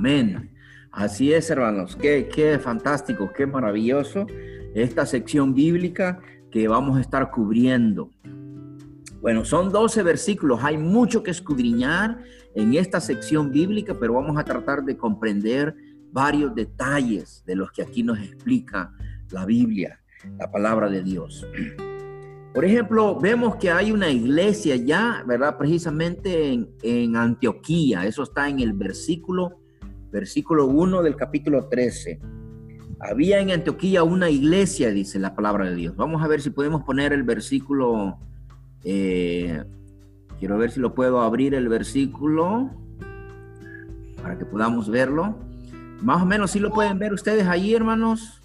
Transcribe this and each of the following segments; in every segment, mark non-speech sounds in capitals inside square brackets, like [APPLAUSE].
Amén. Así es, hermanos. Qué, qué fantástico, qué maravilloso esta sección bíblica que vamos a estar cubriendo. Bueno, son 12 versículos. Hay mucho que escudriñar en esta sección bíblica, pero vamos a tratar de comprender varios detalles de los que aquí nos explica la Biblia, la palabra de Dios. Por ejemplo, vemos que hay una iglesia ya, ¿verdad? Precisamente en, en Antioquía. Eso está en el versículo, versículo 1 del capítulo 13. Había en Antioquía una iglesia, dice la palabra de Dios. Vamos a ver si podemos poner el versículo. Eh, quiero ver si lo puedo abrir el versículo para que podamos verlo. Más o menos, si lo pueden ver ustedes ahí, hermanos.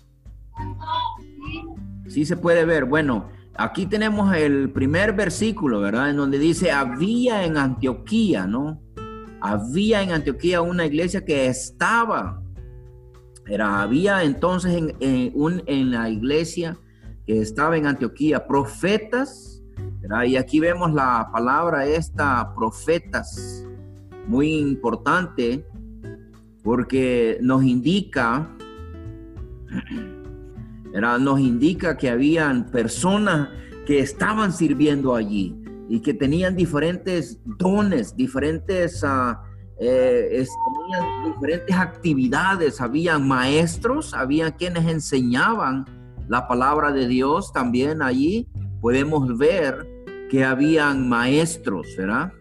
Sí se puede ver. Bueno, Aquí tenemos el primer versículo, ¿verdad? En donde dice, había en Antioquía, ¿no? Había en Antioquía una iglesia que estaba, era, había entonces en, un, en la iglesia que estaba en Antioquía profetas. Y aquí vemos la palabra esta, profetas, muy importante, porque nos indica nos indica que habían personas que estaban sirviendo allí y que tenían diferentes dones, diferentes, uh, diferentes actividades. Habían maestros, había quienes enseñaban la palabra de Dios también allí. Podemos ver que habían maestros, ¿verdad?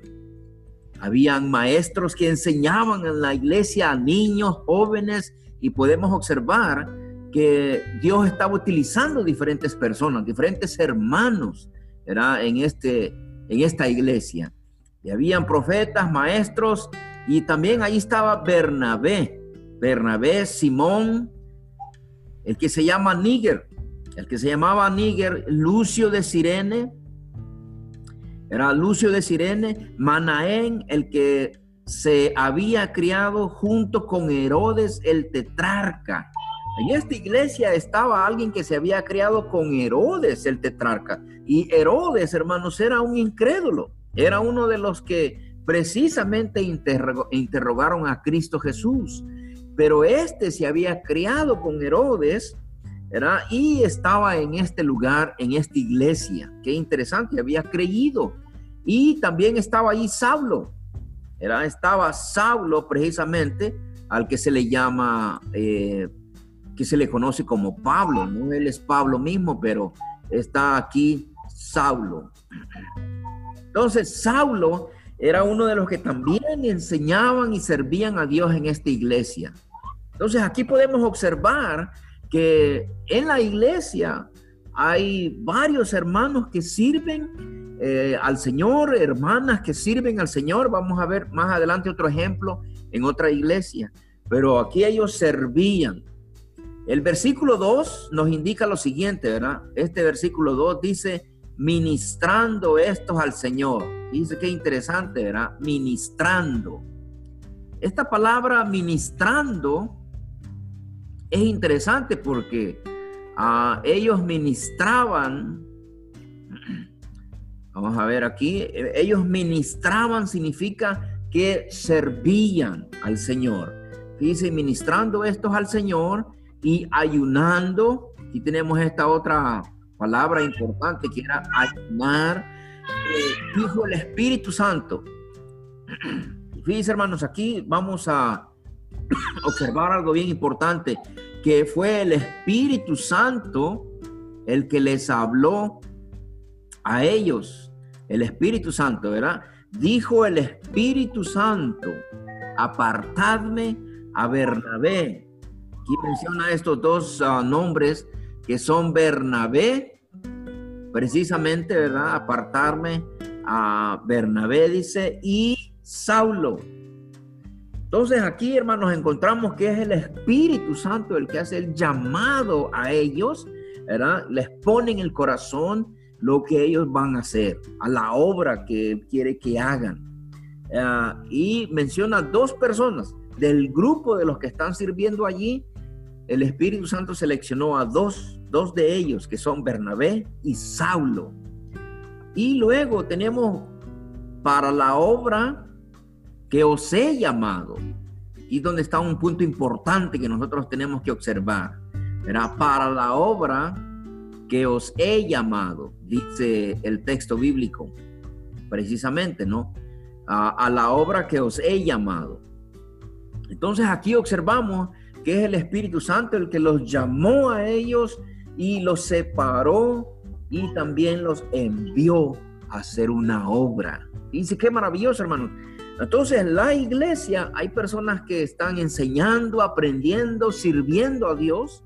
Habían maestros que enseñaban en la iglesia a niños, jóvenes, y podemos observar que Dios estaba utilizando diferentes personas, diferentes hermanos, ¿verdad? En, este, en esta iglesia. Y habían profetas, maestros, y también ahí estaba Bernabé, Bernabé, Simón, el que se llama Níger, el que se llamaba Níger, Lucio de Sirene, era Lucio de Sirene, Manaén, el que se había criado junto con Herodes el tetrarca. En esta iglesia estaba alguien que se había criado con Herodes, el tetrarca. Y Herodes, hermanos, era un incrédulo. Era uno de los que precisamente interrogaron a Cristo Jesús. Pero este se había criado con Herodes, ¿verdad? Y estaba en este lugar, en esta iglesia. Qué interesante, había creído. Y también estaba ahí Saulo, ¿verdad? Estaba Saulo precisamente, al que se le llama... Eh, que se le conoce como Pablo, no él es Pablo mismo, pero está aquí Saulo. Entonces, Saulo era uno de los que también enseñaban y servían a Dios en esta iglesia. Entonces, aquí podemos observar que en la iglesia hay varios hermanos que sirven eh, al Señor, hermanas que sirven al Señor. Vamos a ver más adelante otro ejemplo en otra iglesia. Pero aquí ellos servían. El versículo 2 nos indica lo siguiente, ¿verdad? Este versículo 2 dice, ministrando estos al Señor. Dice qué interesante, ¿verdad? Ministrando. Esta palabra ministrando es interesante porque ah, ellos ministraban, vamos a ver aquí, ellos ministraban significa que servían al Señor. Dice, ministrando estos al Señor y ayunando. y tenemos esta otra palabra importante que era ayunar. Eh, dijo el Espíritu Santo. [CLEARS THROAT] Fíjense, hermanos, aquí vamos a [COUGHS] observar algo bien importante, que fue el Espíritu Santo el que les habló a ellos. El Espíritu Santo, ¿verdad? Dijo el Espíritu Santo, apartadme a Bernabé Aquí menciona estos dos ah, nombres que son Bernabé, precisamente, ¿verdad? Apartarme a Bernabé, dice, y Saulo. Entonces aquí, hermanos, encontramos que es el Espíritu Santo el que hace el llamado a ellos, ¿verdad? Les pone en el corazón lo que ellos van a hacer, a la obra que quiere que hagan. Ah, y menciona dos personas del grupo de los que están sirviendo allí, el Espíritu Santo seleccionó a dos, dos de ellos, que son Bernabé y Saulo. Y luego tenemos para la obra que os he llamado. y donde está un punto importante que nosotros tenemos que observar. Era para la obra que os he llamado, dice el texto bíblico, precisamente, ¿no? A, la obra que os he llamado. Entonces aquí observamos que es el Espíritu Santo el que los llamó a ellos y los separó y también los envió a hacer una obra. Dice, qué maravilloso, hermanos. Entonces, en la iglesia hay personas que están enseñando, aprendiendo, sirviendo a Dios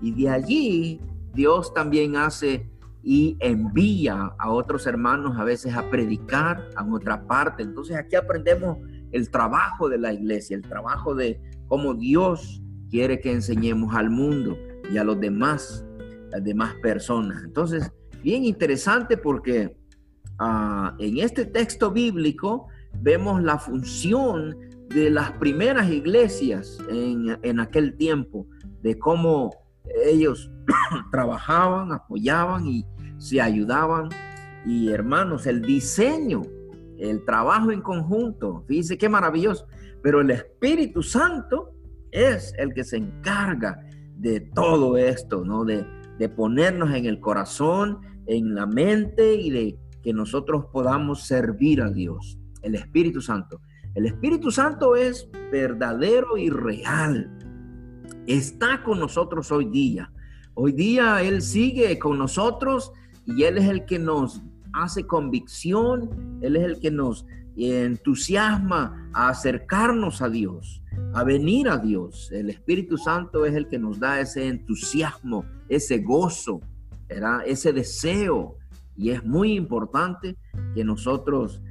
y de allí Dios también hace y envía a otros hermanos a veces a predicar a otra parte. Entonces aquí aprendemos el trabajo de la iglesia, el trabajo de cómo Dios quiere que enseñemos al mundo y a los demás, demás personas. Entonces, bien interesante porque ah, en este texto bíblico vemos la función de las primeras iglesias en, en aquel tiempo, de cómo ellos [COUGHS] trabajaban, apoyaban y se ayudaban. Y hermanos, el diseño, el trabajo en conjunto, fíjense qué maravilloso. Pero el Espíritu Santo es el que se encarga de todo esto, ¿no? De, de ponernos en el corazón, en la mente y de que nosotros podamos servir a Dios. El Espíritu Santo. El Espíritu Santo es verdadero y real está con nosotros hoy día. Hoy día Él sigue con nosotros y Él es el que nos hace convicción, Él es el que nos entusiasma a acercarnos a Dios, a venir a Dios. El Espíritu Santo es el que nos da ese entusiasmo, ese gozo, ese deseo. Y es muy importante que nosotros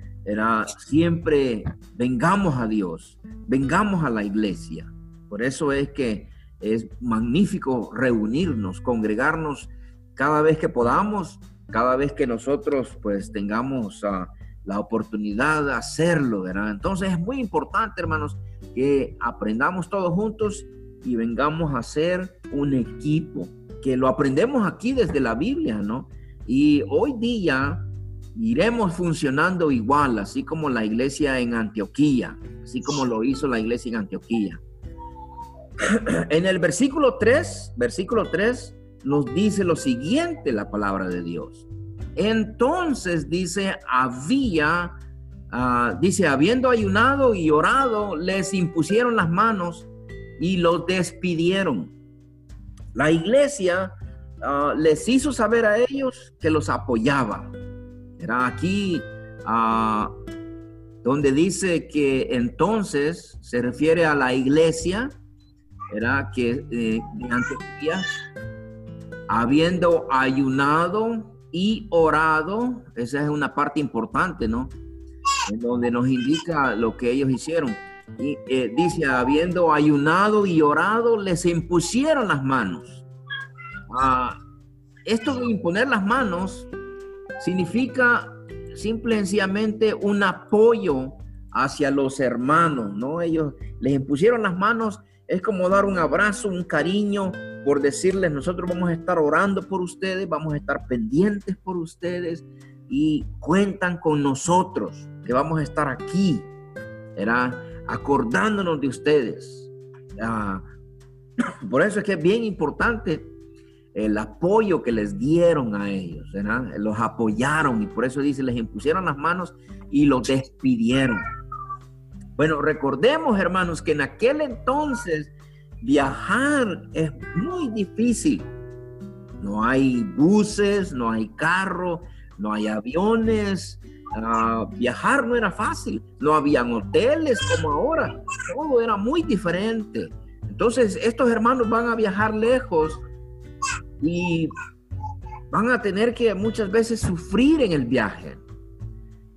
siempre vengamos a Dios, vengamos a la iglesia. Por eso es que es magnífico reunirnos, congregarnos cada vez que podamos, cada vez que nosotros pues tengamos ah, la oportunidad de hacerlo, ¿verdad? Entonces es muy importante, hermanos, que aprendamos todos juntos y vengamos a ser un equipo, que lo aprendemos aquí desde la Biblia, ¿no? Y hoy día iremos funcionando igual, así como la iglesia en Antioquía, así como lo hizo la iglesia en Antioquía. [CLEARS THROAT] En el versículo 3, versículo 3 nos dice lo siguiente la palabra de Dios. Entonces dice, había, ah, dice, habiendo ayunado y orado, les impusieron las manos y los despidieron. La iglesia ah, les hizo saber a ellos que los apoyaba. Era aquí ah, donde dice que entonces se refiere a la iglesia era que eh, habiendo ayunado y orado, esa es una parte importante, ¿no? En donde nos indica lo que ellos hicieron. Y eh, dice, habiendo ayunado y orado, les impusieron las manos. Ah, esto de imponer las manos significa simple y sencillamente un apoyo hacia los hermanos, ¿no? Ellos les impusieron las manos es como dar un abrazo, un cariño, por decirles, nosotros vamos a estar orando por ustedes, vamos a estar pendientes por ustedes y cuentan con nosotros, que vamos a estar aquí, era acordándonos de ustedes. Ah, [CLEARS THROAT] por eso es que es bien importante el apoyo que les dieron a ellos, los apoyaron y por eso dice, les impusieron las manos y los despidieron. Bueno, recordemos, hermanos, que en aquel entonces viajar es muy difícil. No hay buses, no hay carro, no hay aviones. Ah, viajar no era fácil. No habían hoteles como ahora. Todo era muy diferente. Entonces, estos hermanos van a viajar lejos y van a tener que muchas veces sufrir en el viaje.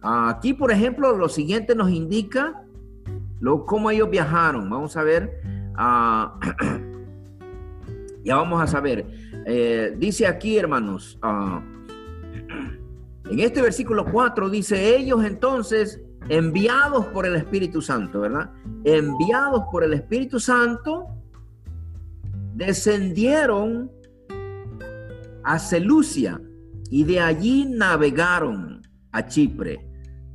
Aquí, por ejemplo, lo siguiente nos indica cómo ellos viajaron. Vamos a ver. Ah, [CLEARS THROAT] ya vamos a saber. Eh, dice aquí, hermanos, ah, en este versículo 4 dice, ellos entonces, enviados por el Espíritu Santo, ¿verdad? Enviados por el Espíritu Santo, descendieron a Celucia y de allí navegaron a Chipre.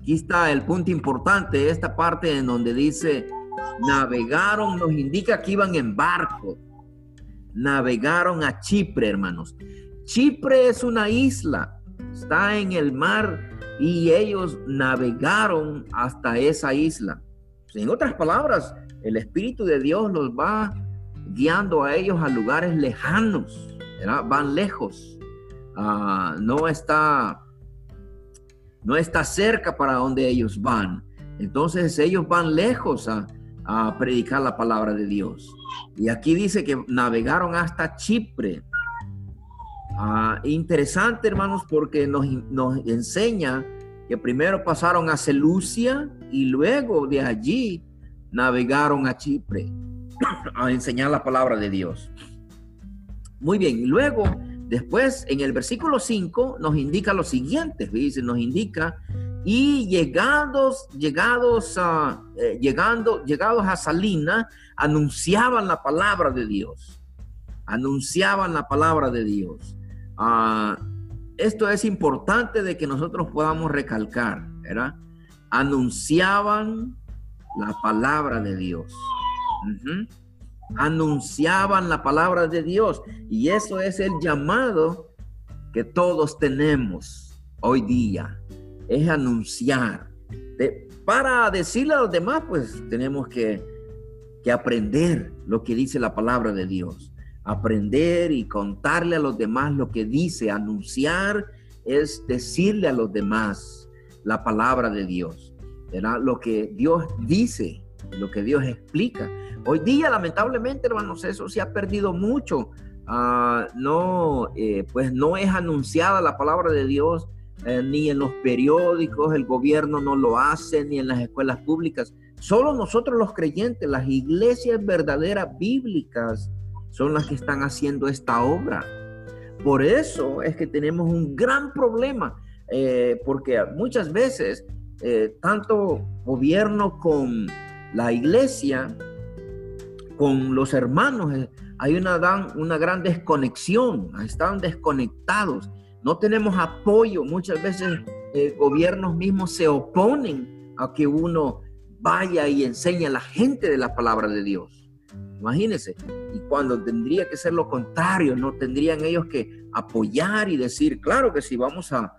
Aquí está el punto importante, esta parte en donde dice navegaron, nos indica que iban en barco, navegaron a Chipre, hermanos. Chipre es una isla, está en el mar y ellos navegaron hasta esa isla. En otras palabras, el Espíritu de Dios los va guiando a ellos a lugares lejanos, van lejos, ah, no está no está cerca para donde ellos van. Entonces ellos van lejos a, predicar la palabra de Dios. Y aquí dice que navegaron hasta Chipre. Ah, interesante, hermanos, porque nos, enseña que primero pasaron a Celucia y luego de allí navegaron a Chipre [CLEARS THROAT] a enseñar la palabra de Dios. Muy bien, luego Después, en el versículo 5 nos indica lo siguiente, dice, nos indica, y llegados, llegados a, eh, llegando, llegados a Salina, anunciaban la palabra de Dios, anunciaban la palabra de Dios. Ah, esto es importante de que nosotros podamos recalcar, ¿verdad? Anunciaban la palabra de Dios anunciaban la palabra de Dios. Y eso es el llamado que todos tenemos hoy día, es anunciar. para decirle a los demás, pues tenemos que, que aprender lo que dice la palabra de Dios. Aprender y contarle a los demás lo que dice. Anunciar es decirle a los demás la palabra de Dios. ¿verdad? Lo que Dios dice, lo que Dios explica. Hoy día, lamentablemente, hermanos, eso se ha perdido mucho. Ah, no, eh, pues no es anunciada la palabra de Dios eh, ni en los periódicos, el gobierno no lo hace, ni en las escuelas públicas. Solo nosotros los creyentes, las iglesias verdaderas bíblicas, son las que están haciendo esta obra. Por eso es que tenemos un gran problema, eh, porque muchas veces tanto gobierno con la iglesia con los hermanos eh, hay una, una gran desconexión, están desconectados, no tenemos apoyo, muchas veces eh, gobiernos mismos se oponen a que uno vaya y enseñe a la gente de la palabra de Dios. Imagínense, y cuando tendría que ser lo contrario, no tendrían ellos que apoyar y decir, claro que sí, vamos a,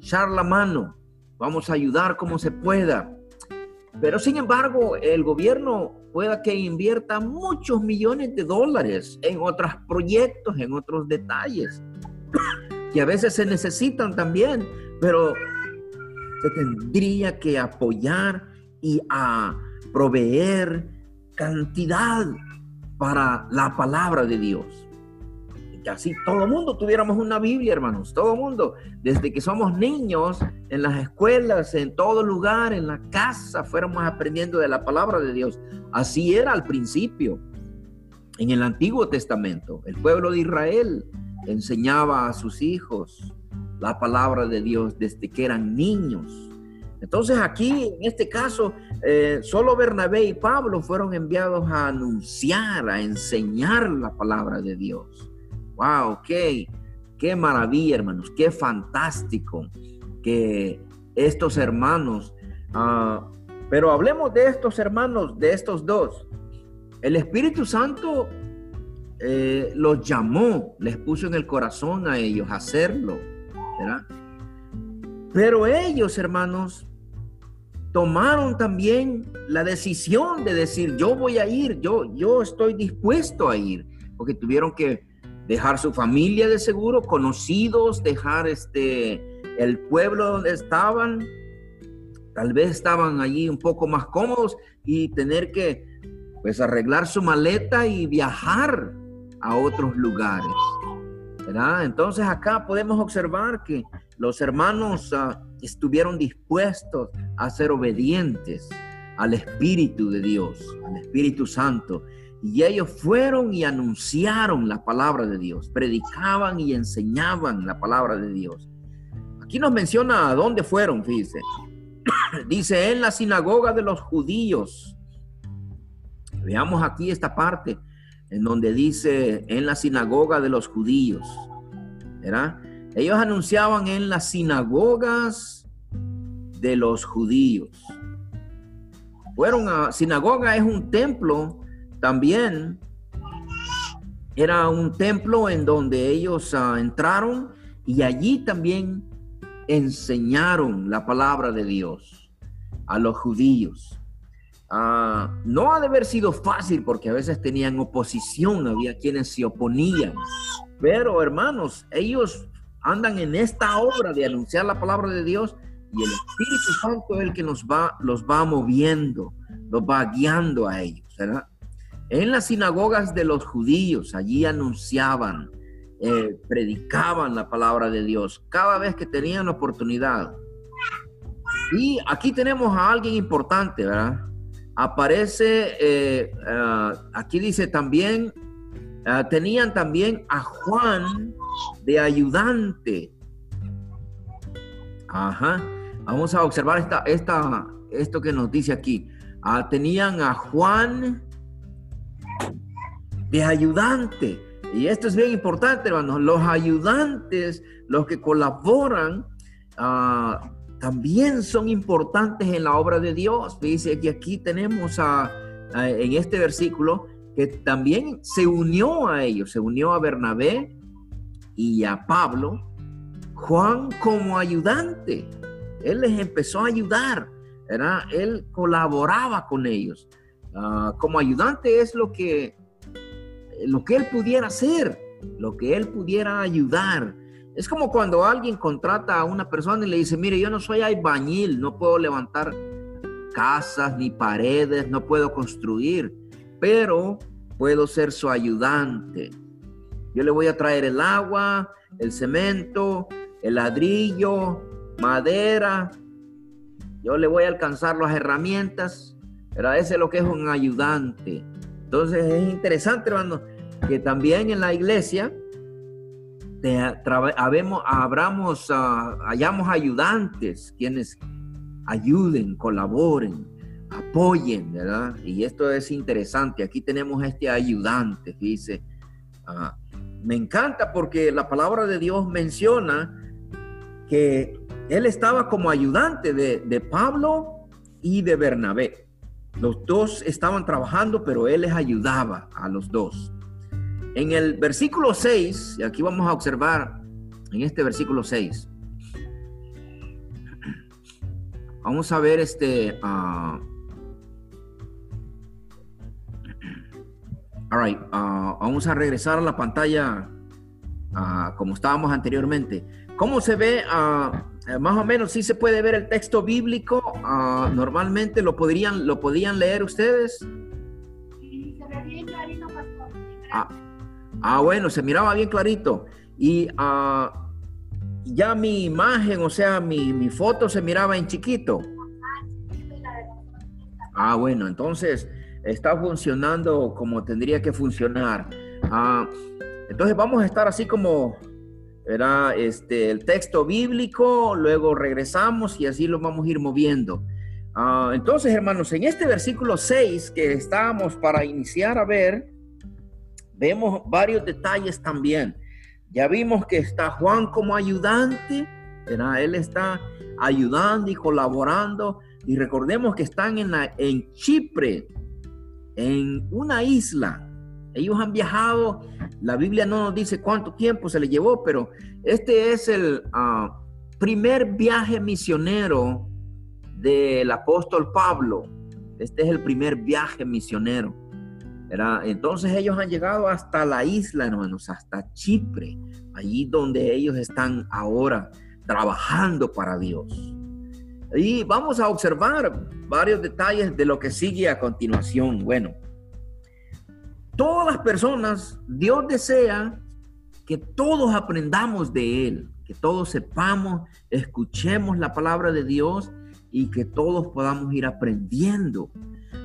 echar la mano, vamos a ayudar como se pueda. Pero sin embargo, el gobierno pueda que invierta muchos millones de dólares en otros proyectos, en otros detalles, [COUGHS] que a veces se necesitan también, pero se tendría que apoyar y proveer cantidad para la palabra de Dios que así todo el mundo tuviéramos una Biblia, hermanos, todo el mundo, desde que somos niños, en las escuelas, en todo lugar, en la casa, fuéramos aprendiendo de la palabra de Dios. Así era al principio. En el Antiguo Testamento, el pueblo de Israel enseñaba a sus hijos la palabra de Dios desde que eran niños. Entonces aquí, en este caso, eh, solo Bernabé y Pablo fueron enviados a anunciar, a enseñar la palabra de Dios. Wow, qué, qué maravilla, hermanos, qué fantástico que estos hermanos, ah, pero hablemos de estos hermanos, de estos dos. El Espíritu Santo eh, los llamó, les puso en el corazón a ellos hacerlo, ¿verdad? Pero ellos, hermanos, tomaron también la decisión de decir, yo voy a ir, yo, yo estoy dispuesto a ir, porque tuvieron que dejar su familia de seguro, conocidos, dejar este el pueblo donde estaban, tal vez estaban allí un poco más cómodos y tener que pues arreglar su maleta y viajar a otros lugares. Entonces acá podemos observar que los hermanos ah, estuvieron dispuestos a ser obedientes al Espíritu de Dios, al Espíritu Santo. Y ellos fueron y anunciaron la palabra de Dios, predicaban y enseñaban la palabra de Dios. Aquí nos menciona a dónde fueron, fíjese. [COUGHS] Dice en la sinagoga de los judíos. Veamos aquí esta parte en donde dice en la sinagoga de los judíos. ¿Verdad? Ellos anunciaban en las sinagogas de los judíos. fueron a sinagoga es un templo también era un templo en donde ellos uh, entraron y allí también enseñaron la palabra de Dios a los judíos. Uh, no ha de haber sido fácil porque a veces tenían oposición, había quienes se oponían. Pero hermanos, ellos andan en esta obra de anunciar la palabra de Dios y el Espíritu Santo es el que nos va, los va moviendo, los va guiando a ellos, ¿verdad? En las sinagogas de los judíos, allí anunciaban, eh, predicaban la palabra de Dios cada vez que tenían oportunidad. Y aquí tenemos a alguien importante, ¿verdad? Aparece, eh, ah, aquí dice también, ah, tenían también a Juan de ayudante. Ajá. Vamos a observar esta, esta, esto que nos dice aquí. Ah, tenían a Juan de ayudante. Y esto es bien importante, hermanos. Los ayudantes, los que colaboran, ah, también son importantes en la obra de Dios. Dice que aquí tenemos a, en este versículo que también se unió a ellos, se unió a Bernabé y a Pablo, Juan como ayudante. Él les empezó a ayudar, ¿verdad? Él colaboraba con ellos. Ah, como ayudante es lo que, lo que él pudiera hacer, lo que él pudiera ayudar. Es como cuando alguien contrata a una persona y le dice, mire, yo no soy albañil, no puedo levantar casas ni paredes, no puedo construir, pero puedo ser su ayudante. Yo le voy a traer el agua, el cemento, el ladrillo, madera. Yo le voy a alcanzar las herramientas. Pero ese es lo que es un ayudante. Entonces es interesante, hermano, que también en la iglesia abramos, uh, hayamos ayudantes quienes ayuden, colaboren, apoyen, ¿verdad? Y esto es interesante. Aquí tenemos este ayudante, dice. Ah, me encanta porque la palabra de Dios menciona que él estaba como ayudante de, Pablo y de Bernabé. Los dos estaban trabajando, pero él les ayudaba a los dos. En el versículo 6, y aquí vamos a observar en este versículo 6, [CLEARS THROAT] vamos a ver este... Uh, all right, uh, vamos a regresar a la pantalla uh, como estábamos anteriormente. ¿Cómo se ve? Eh, más o menos sí se puede ver el texto bíblico. Ah, normalmente lo podrían, lo podían leer ustedes. Sí, se ve bien clarito, pastor. Ah, ah, bueno, se miraba bien clarito. Y ah, ya mi imagen, o sea, mi, mi, foto se miraba en chiquito. Ah, bueno, entonces está funcionando como tendría que funcionar. entonces vamos a estar así como era este, el texto bíblico, luego regresamos y así lo vamos a ir moviendo. Ah, entonces, hermanos, en este versículo 6 que estábamos para iniciar a ver, vemos varios detalles también. Ya vimos que está Juan como ayudante, él está ayudando y colaborando. Y recordemos que están en, la, en Chipre, en una isla, ellos han viajado, la Biblia no nos dice cuánto tiempo se les llevó, pero este es el ah, primer viaje misionero del apóstol Pablo. Este es el primer viaje misionero. Entonces ellos han llegado hasta la isla, hermanos, hasta Chipre, allí donde ellos están ahora trabajando para Dios. Y vamos a observar varios detalles de lo que sigue a continuación. Bueno, todas las personas, Dios desea que todos aprendamos de Él, que todos sepamos, escuchemos la palabra de Dios y que todos podamos ir aprendiendo.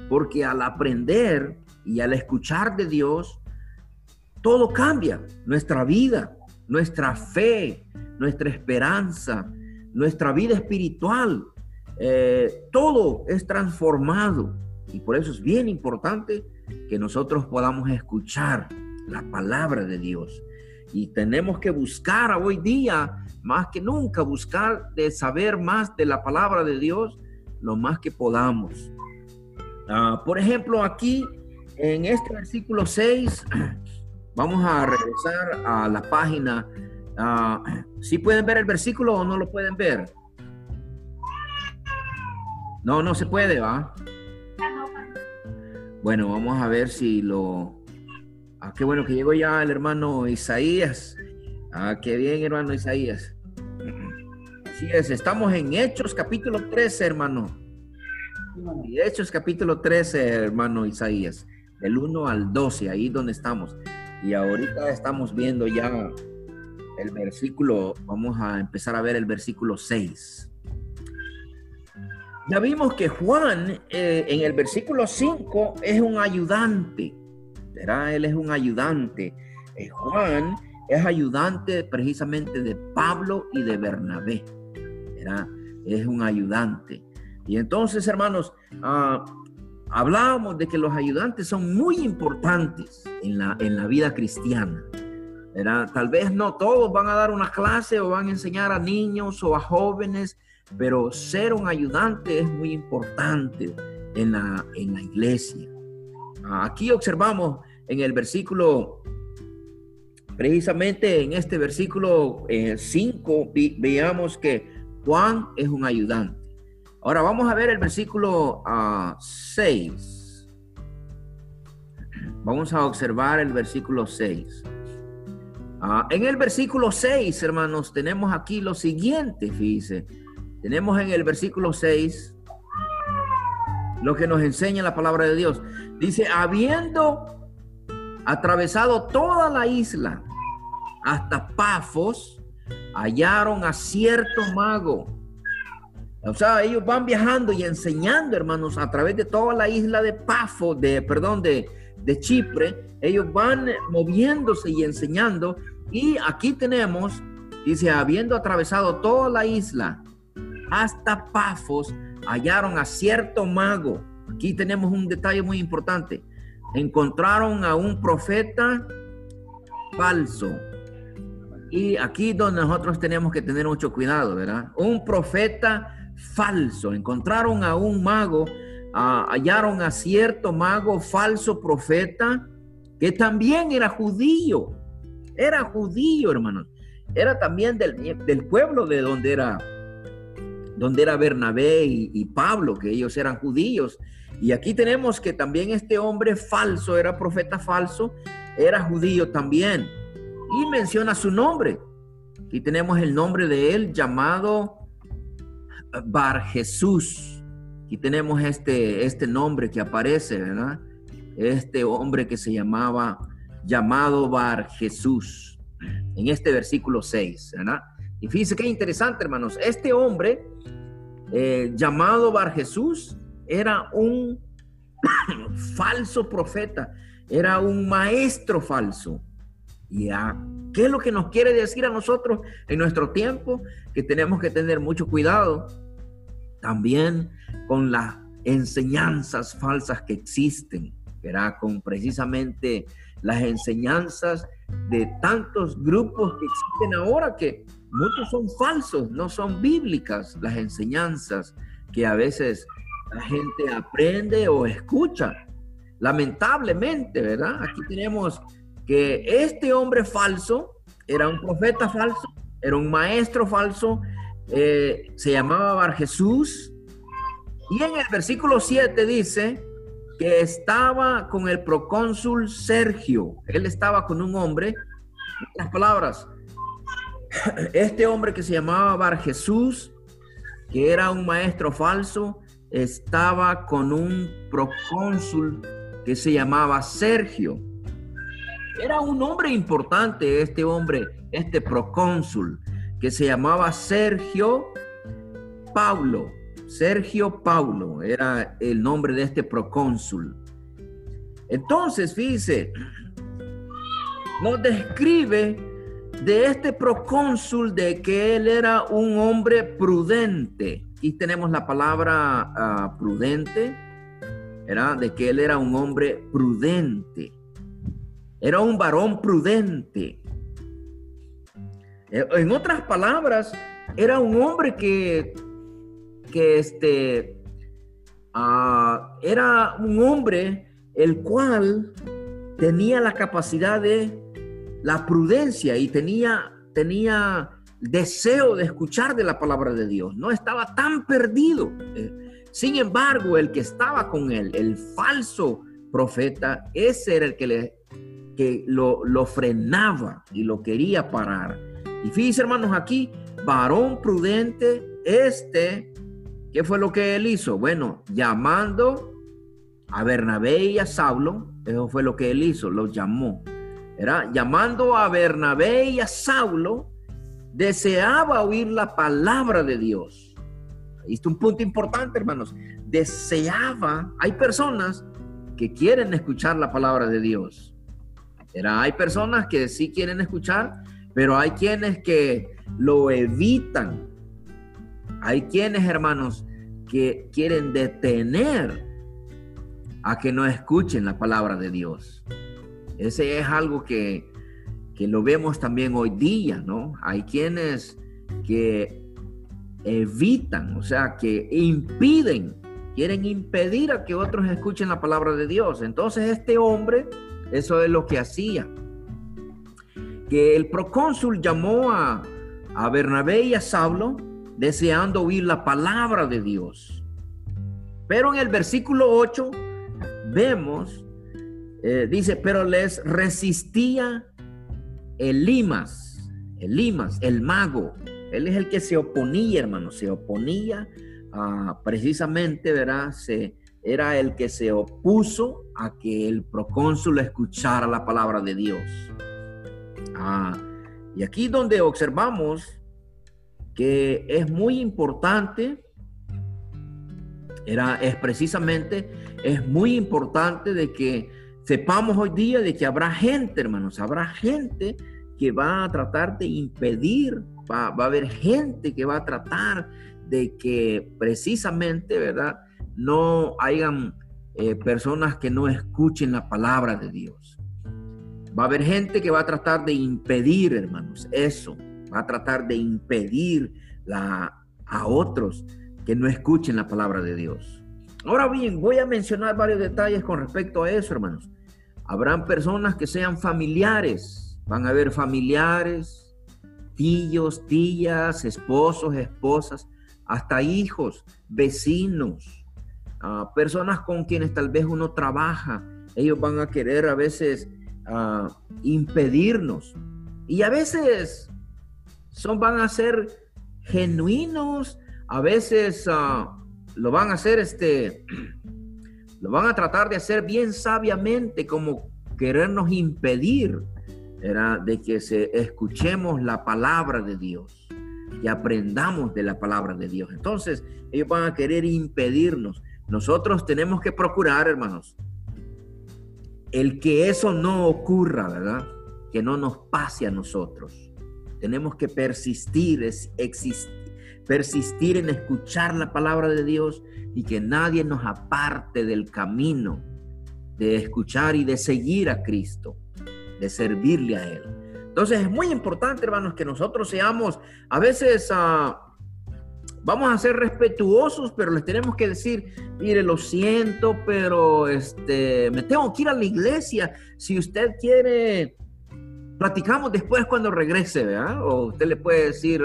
Porque al aprender y al escuchar de Dios, todo cambia. Nuestra vida, nuestra fe, nuestra esperanza, nuestra vida espiritual, eh, todo es transformado. Y por eso es bien importante que nosotros podamos escuchar la palabra de Dios. Y tenemos que buscar hoy día, más que nunca, buscar de saber más de la palabra de Dios lo más que podamos. Ah, por ejemplo, aquí en este versículo 6, [CLEARS THROAT] vamos a regresar a la página. [CLEARS THROAT] si ¿Sí pueden ver el versículo o no lo pueden ver? No, no se puede, ¿va? Bueno, vamos a ver si lo... Ah, qué bueno que llegó ya el hermano Isaías. Ah, qué bien, hermano Isaías. Así es, estamos en Hechos capítulo 13, hermano. Y Hechos capítulo 13, hermano Isaías, del 1 al 12, ahí donde estamos. Y ahorita estamos viendo ya el versículo, vamos a empezar a ver el versículo 6. Ya vimos que Juan eh, en el versículo 5 es un ayudante, ¿verdad? Él es un ayudante. Eh, Juan es ayudante precisamente de Pablo y de Bernabé, ¿verdad? Es un ayudante. Y entonces, hermanos, uh, hablábamos de que los ayudantes son muy importantes en la, en la vida cristiana. Tal vez no todos van a dar una clase o van a enseñar a niños o a jóvenes, pero ser un ayudante es muy importante en la, en la iglesia. Ah, aquí observamos en el versículo, precisamente en este versículo 5, eh, veamos que Juan es un ayudante. Ahora vamos a ver el versículo 6. Ah, vamos a observar el versículo 6. Ah, en el versículo 6, hermanos, tenemos aquí lo siguiente, fíjense. Tenemos en el versículo 6 lo que nos enseña la palabra de Dios. Dice, habiendo atravesado toda la isla hasta Pafos, hallaron a cierto mago o sea, ellos van viajando y enseñando, hermanos, a través de toda la isla de Pafo, de, perdón, de, de Chipre. Ellos van moviéndose y enseñando. Y aquí tenemos, dice, habiendo atravesado toda la isla hasta Pafos, hallaron a cierto mago. Aquí tenemos un detalle muy importante. Encontraron a un profeta falso. Y aquí donde nosotros tenemos que tener mucho cuidado, ¿verdad? Un profeta falso. Encontraron a un mago, hallaron a cierto mago falso profeta que también era judío. Era judío, hermanos. Era también del, pueblo de donde era, donde era Bernabé y, Pablo, que ellos eran judíos. Y aquí tenemos que también este hombre falso, era profeta falso, era judío también. Y menciona su nombre. Aquí tenemos el nombre de él llamado Bar Jesús. Aquí tenemos este, este nombre que aparece, ¿verdad? Este hombre que se llamaba, llamado Bar Jesús, en este versículo 6, ¿verdad? Y fíjense qué interesante, hermanos. Este hombre, eh, llamado Bar Jesús, era un [COUGHS] falso profeta, era un maestro falso. ¿Y a qué es lo que nos quiere decir a nosotros en nuestro tiempo? Que tenemos que tener mucho cuidado también con las enseñanzas falsas que existen, era con precisamente las enseñanzas de tantos grupos que existen ahora que muchos son falsos, no son bíblicas las enseñanzas que a veces la gente aprende o escucha. Lamentablemente, ¿verdad? Aquí tenemos que este hombre falso era un profeta falso, era un maestro falso, eh, se llamaba Bar Jesús. Y en el versículo 7 dice que estaba con el procónsul Sergio. Él estaba con un hombre. Las palabras, [COUGHS] este hombre que se llamaba Bar Jesús, que era un maestro falso, estaba con un procónsul que se llamaba Sergio. Era un hombre importante este hombre, este procónsul que se llamaba Sergio Paulo. Sergio Paulo era el nombre de este procónsul. Entonces, fíjese, nos describe de este procónsul de que él era un hombre prudente. Aquí tenemos la palabra ah, prudente, era de que él era un hombre prudente. Era un varón prudente. Eh, en otras palabras, era un hombre que, que este, ah, era un hombre el cual tenía la capacidad de la prudencia y tenía, tenía deseo de escuchar de la palabra de Dios. No estaba tan perdido. Eh, sin embargo, el que estaba con él, el falso profeta, ese era el que, le, que lo, lo frenaba y lo quería parar. Y fíjense, hermanos, aquí, varón prudente, este, ¿qué fue lo que él hizo? Bueno, llamando a Bernabé y a Saulo, eso fue lo que él hizo, los llamó. Era llamando a Bernabé y a Saulo, deseaba oír la palabra de Dios. Ahí está un punto importante, hermanos. Deseaba, hay personas que quieren escuchar la palabra de Dios. Era, hay personas que sí quieren escuchar, pero hay quienes que lo evitan. Hay quienes, hermanos, que quieren detener a que no escuchen la palabra de Dios. Ese es algo que, que lo vemos también hoy día, ¿no? Hay quienes que evitan, o sea, que impiden, quieren impedir a que otros escuchen la palabra de Dios. Entonces este hombre, eso es lo que hacía que el procónsul llamó a, a Bernabé y a Saulo deseando oír la palabra de Dios. Pero en el versículo 8 vemos, eh, dice, pero les resistía el Limas, el Limas, el mago. Él es el que se oponía, hermano, se oponía a, precisamente, ¿verdad? Se, era el que se opuso a que el procónsul escuchara la palabra de Dios. Ah, y aquí donde observamos que es muy importante, era, es precisamente, es muy importante de que sepamos hoy día de que habrá gente, hermanos, habrá gente que va a tratar de impedir, va, a haber gente que va a tratar de que precisamente, ¿verdad? No hayan eh, personas que no escuchen la palabra de Dios. Va a haber gente que va a tratar de impedir, hermanos, eso. Va a tratar de impedir a otros que no escuchen la palabra de Dios. Ahora bien, voy a mencionar varios detalles con respecto a eso, hermanos. Habrán personas que sean familiares. Van a haber familiares, tíos, tías, esposos, esposas, hasta hijos, vecinos, ah, personas con quienes tal vez uno trabaja. Ellos van a querer a veces impedirnos. Y a veces son, van a ser genuinos, a veces ah, lo van a hacer, este, lo van a tratar de hacer bien sabiamente, como querernos impedir, era de que se escuchemos la palabra de Dios, y aprendamos de la palabra de Dios. Entonces, ellos van a querer impedirnos. Nosotros tenemos que procurar, hermanos, el que eso no ocurra, ¿verdad? Que no nos pase a nosotros. Tenemos que persistir, es, persistir en escuchar la palabra de Dios y que nadie nos aparte del camino de escuchar y de seguir a Cristo, de servirle a Él. Entonces es muy importante, hermanos, que nosotros seamos a veces... Uh, vamos a ser respetuosos, pero les tenemos que decir, mire, lo siento, pero este, me tengo que ir a la iglesia. Si usted quiere, platicamos después cuando regrese, ¿verdad? O usted le puede decir,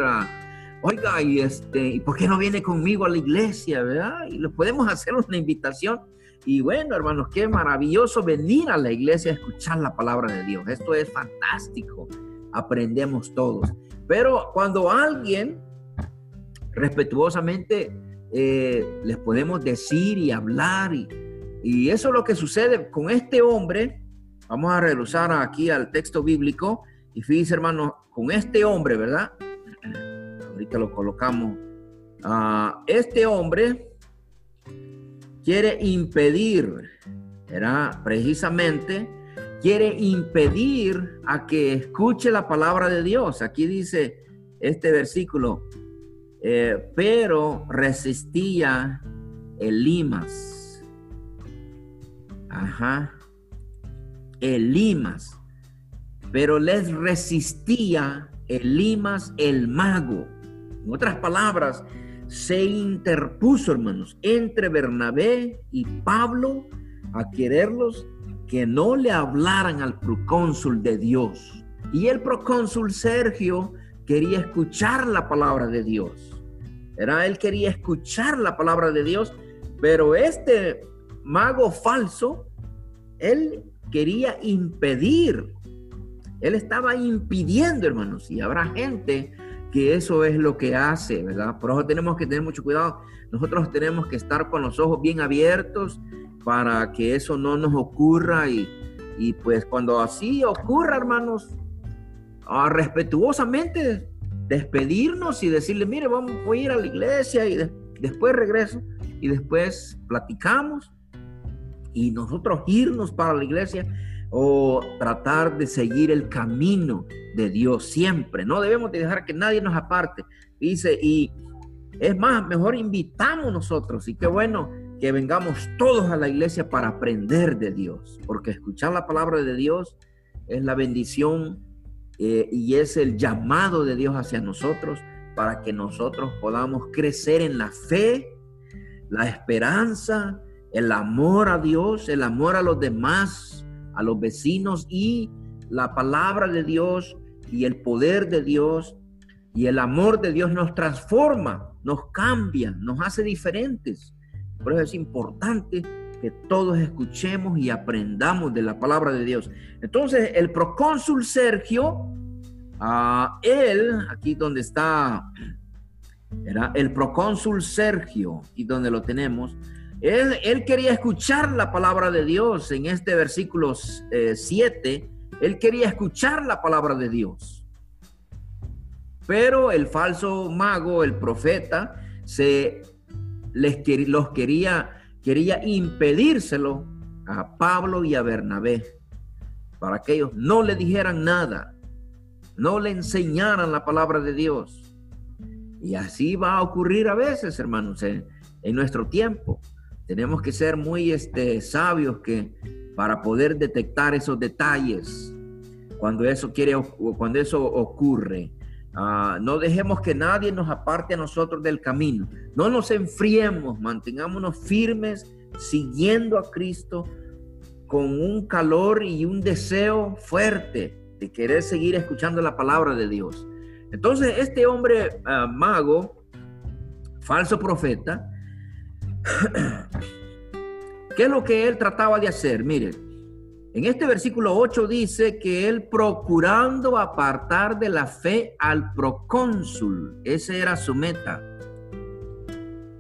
oiga, y este, ¿y por qué no viene conmigo a la iglesia, verdad? Y le podemos hacer una invitación. Y bueno, hermanos, qué maravilloso venir a la iglesia a escuchar la palabra de Dios. Esto es fantástico. Aprendemos todos. Pero cuando alguien respetuosamente eh, les podemos decir y hablar. Y, y, eso es lo que sucede con este hombre. Vamos a regresar aquí al texto bíblico. Y fíjense, hermanos, con este hombre, ¿verdad? Ahorita lo colocamos. Uh, este hombre quiere impedir, era precisamente, quiere impedir a que escuche la palabra de Dios. Aquí dice este versículo, eh, pero resistía el Limas. Ajá. El Limas. Pero les resistía el Limas, el mago. En otras palabras, se interpuso, hermanos, entre Bernabé y Pablo a quererlos que no le hablaran al procónsul de Dios. Y el procónsul Sergio quería escuchar la palabra de Dios. Era él quería escuchar la palabra de Dios, pero este mago falso, él quería impedir. Él estaba impidiendo, hermanos, y habrá gente que eso es lo que hace, ¿verdad? Por eso tenemos que tener mucho cuidado. Nosotros tenemos que estar con los ojos bien abiertos para que eso no nos ocurra y, y pues cuando así ocurra, hermanos, ah, respetuosamente despedirnos y decirle, mire, vamos, a ir a la iglesia y después regreso y después platicamos y nosotros irnos para la iglesia o tratar de seguir el camino de Dios siempre. No debemos de dejar que nadie nos aparte. Dice, y es más, mejor invitamos nosotros y qué bueno que vengamos todos a la iglesia para aprender de Dios, porque escuchar la palabra de Dios es la bendición eh, y es el llamado de Dios hacia nosotros para que nosotros podamos crecer en la fe, la esperanza, el amor a Dios, el amor a los demás, a los vecinos y la palabra de Dios y el poder de Dios y el amor de Dios nos transforma, nos cambia, nos hace diferentes. Por eso es importante que todos escuchemos y aprendamos de la palabra de Dios. Entonces, el procónsul Sergio, a él, aquí donde está, era el procónsul Sergio, y donde lo tenemos, él, quería escuchar la palabra de Dios en este versículo 7. Eh, él quería escuchar la palabra de Dios. Pero el falso mago, el profeta, se les los quería, quería impedírselo a Pablo y a Bernabé para que ellos no le dijeran nada, no le enseñaran la palabra de Dios. Y así va a ocurrir a veces, hermanos, en nuestro tiempo. Tenemos que ser muy este, sabios que, para poder detectar esos detalles cuando eso, quiere, cuando eso ocurre. Ah, no dejemos que nadie nos aparte a nosotros del camino. No nos enfriemos, mantengámonos firmes, siguiendo a Cristo con un calor y un deseo fuerte de querer seguir escuchando la palabra de Dios. Entonces, este hombre ah, mago, falso profeta, [COUGHS] ¿Qué es lo que él trataba de hacer? Miren, en este versículo 8 dice que él procurando apartar de la fe al procónsul, esa era su meta.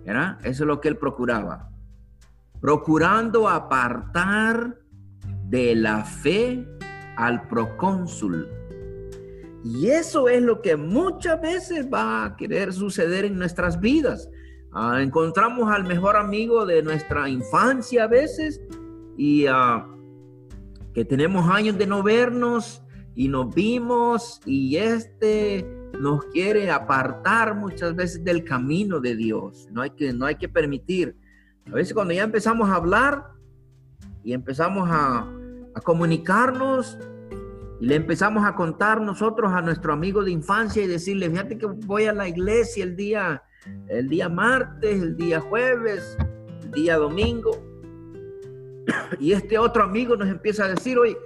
¿Era? Eso es lo que él procuraba. Procurando apartar de la fe al procónsul. Y eso es lo que muchas veces va a querer suceder en nuestras vidas. Ah, encontramos al mejor amigo de nuestra infancia a veces y uh, que tenemos años de no vernos y nos vimos y este nos quiere apartar muchas veces del camino de Dios. No hay que, no hay que permitir. A veces cuando ya empezamos a hablar y empezamos a, a comunicarnos y le empezamos a contar nosotros a nuestro amigo de infancia y decirle, fíjate que voy a la iglesia el día el día martes, el día jueves, el día domingo. Y este otro amigo nos empieza a decir hoy,